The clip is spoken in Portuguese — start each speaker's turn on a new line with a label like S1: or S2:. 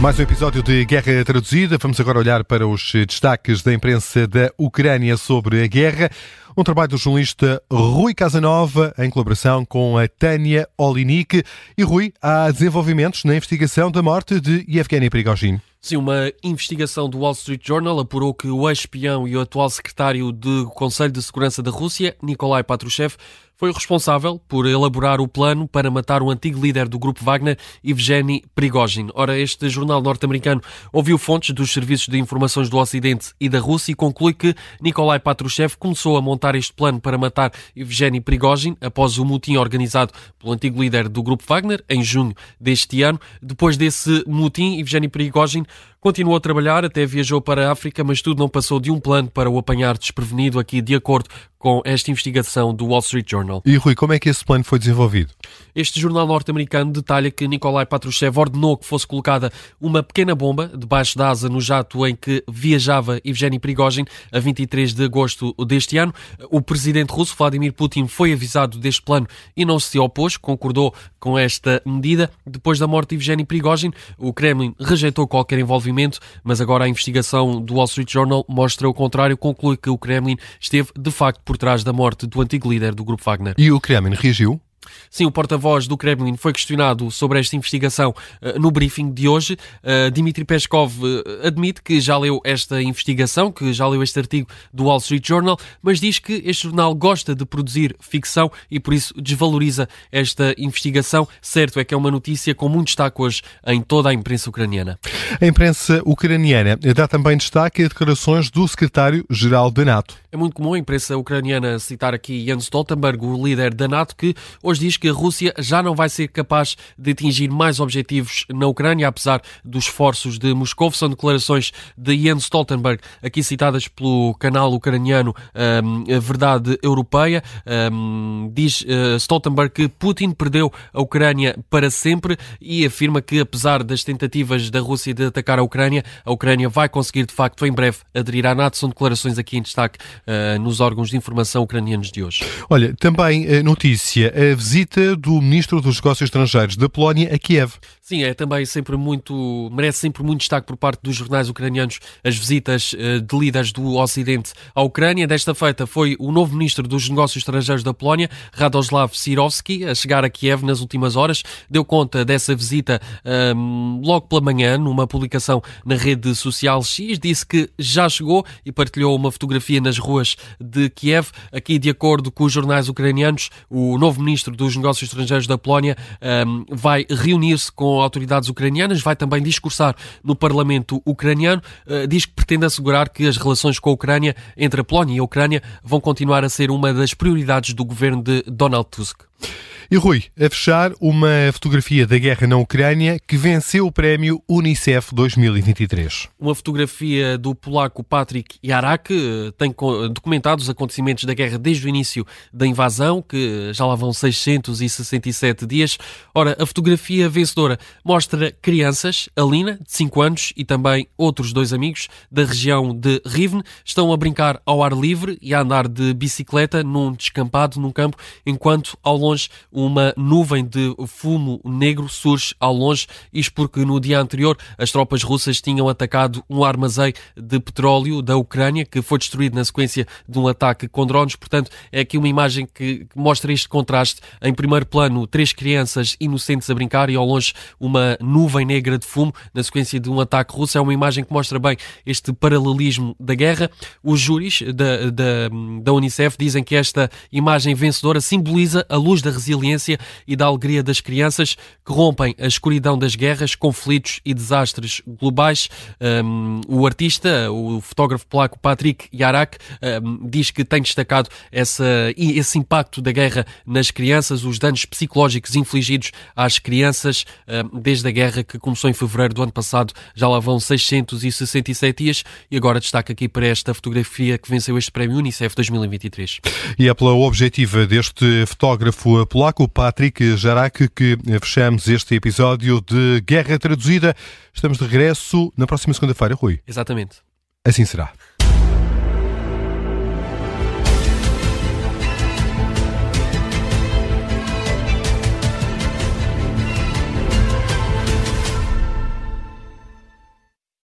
S1: Mais um episódio de Guerra Traduzida. Vamos agora olhar para os destaques da imprensa da Ucrânia sobre a guerra. Um trabalho do jornalista Rui Casanova, em colaboração com a Tânia Olinik. E Rui, há desenvolvimentos na investigação da morte de Yevgeny Prigozhin.
S2: Sim, uma investigação do Wall Street Journal apurou que o ex-espião e o atual secretário do Conselho de Segurança da Rússia, Nikolai Patrushev, foi o responsável por elaborar o plano para matar o antigo líder do grupo Wagner, Evgeny Prigozhin. Ora, este jornal norte-americano ouviu fontes dos serviços de informações do Ocidente e da Rússia e conclui que Nikolai Patrushev começou a montar este plano para matar Evgeny Prigozhin após o mutim organizado pelo antigo líder do grupo Wagner em junho deste ano. Depois desse mutim, Evgeny Prigozhin Continuou a trabalhar, até viajou para a África, mas tudo não passou de um plano para o apanhar desprevenido aqui, de acordo com esta investigação do Wall Street Journal.
S1: E Rui, como é que esse plano foi desenvolvido?
S2: Este jornal norte-americano detalha que Nikolai Patrushev ordenou que fosse colocada uma pequena bomba debaixo da asa no jato em que viajava Evgeny Prigozhin a 23 de agosto deste ano. O presidente russo Vladimir Putin foi avisado deste plano e não se opôs, concordou com esta medida. Depois da morte de Evgeny Prigozhin, o Kremlin rejeitou qualquer envolvimento, mas agora a investigação do Wall Street Journal mostra o contrário, conclui que o Kremlin esteve de facto por trás da morte do antigo líder do grupo Wagner.
S1: E o Kremlin reagiu?
S2: Sim, o porta-voz do Kremlin foi questionado sobre esta investigação uh, no briefing de hoje. Uh, Dmitry Peskov uh, admite que já leu esta investigação, que já leu este artigo do Wall Street Journal, mas diz que este jornal gosta de produzir ficção e por isso desvaloriza esta investigação. Certo é que é uma notícia com muito destaque hoje em toda a imprensa ucraniana.
S1: A imprensa ucraniana dá também destaque a declarações do secretário-geral da NATO.
S2: É muito comum a imprensa ucraniana citar aqui Jens Stoltenberg, o líder da NATO, que hoje diz que a Rússia já não vai ser capaz de atingir mais objetivos na Ucrânia, apesar dos esforços de Moscou. São declarações de Jens Stoltenberg, aqui citadas pelo canal ucraniano um, A Verdade Europeia. Um, diz uh, Stoltenberg que Putin perdeu a Ucrânia para sempre e afirma que, apesar das tentativas da Rússia de atacar a Ucrânia, a Ucrânia vai conseguir, de facto, em breve aderir à NATO. São declarações aqui em destaque uh, nos órgãos de informação ucranianos de hoje.
S1: Olha, também a notícia, a visita do Ministro dos Negócios Estrangeiros da Polónia a Kiev.
S2: Sim, é também sempre muito, merece sempre muito destaque por parte dos jornais ucranianos as visitas uh, de líderes do Ocidente à Ucrânia. Desta feita foi o novo Ministro dos Negócios Estrangeiros da Polónia, Radoslav Sirovski, a chegar a Kiev nas últimas horas. Deu conta dessa visita um, logo pela manhã, numa publicação na rede social X. Disse que já chegou e partilhou uma fotografia nas ruas de Kiev. Aqui, de acordo com os jornais ucranianos, o novo Ministro dos Negócios Estrangeiros da Polónia um, vai reunir-se com autoridades ucranianas, vai também discursar no Parlamento ucraniano, uh, diz que pretende assegurar que as relações com a Ucrânia, entre a Polónia e a Ucrânia, vão continuar a ser uma das prioridades do governo de Donald Tusk.
S1: E Rui, a fechar, uma fotografia da guerra na Ucrânia que venceu o prémio Unicef 2023.
S2: Uma fotografia do polaco Patrick Yarak eh, tem documentado os acontecimentos da guerra desde o início da invasão, que já lá vão 667 dias. Ora, a fotografia vencedora mostra crianças, Alina, de 5 anos, e também outros dois amigos da região de Rivne, estão a brincar ao ar livre e a andar de bicicleta num descampado, num campo, enquanto ao longe uma nuvem de fumo negro surge ao longe, isto porque no dia anterior as tropas russas tinham atacado um armazém de petróleo da Ucrânia que foi destruído na sequência de um ataque com drones. Portanto, é aqui uma imagem que mostra este contraste. Em primeiro plano, três crianças inocentes a brincar e ao longe uma nuvem negra de fumo na sequência de um ataque russo. É uma imagem que mostra bem este paralelismo da guerra. Os júris da, da, da Unicef dizem que esta imagem vencedora simboliza a luz da resiliência resiliência e da alegria das crianças que rompem a escuridão das guerras, conflitos e desastres globais. Um, o artista, o fotógrafo polaco Patrick Yarak, um, diz que tem destacado essa, esse impacto da guerra nas crianças, os danos psicológicos infligidos às crianças um, desde a guerra que começou em fevereiro do ano passado. Já lá vão 667 dias e agora destaca aqui para esta fotografia que venceu este prémio Unicef 2023.
S1: E é pela objetiva deste fotógrafo polaco com o Patrick Jarac que fechamos este episódio de Guerra Traduzida. Estamos de regresso na próxima segunda-feira, Rui.
S2: Exatamente.
S1: Assim será.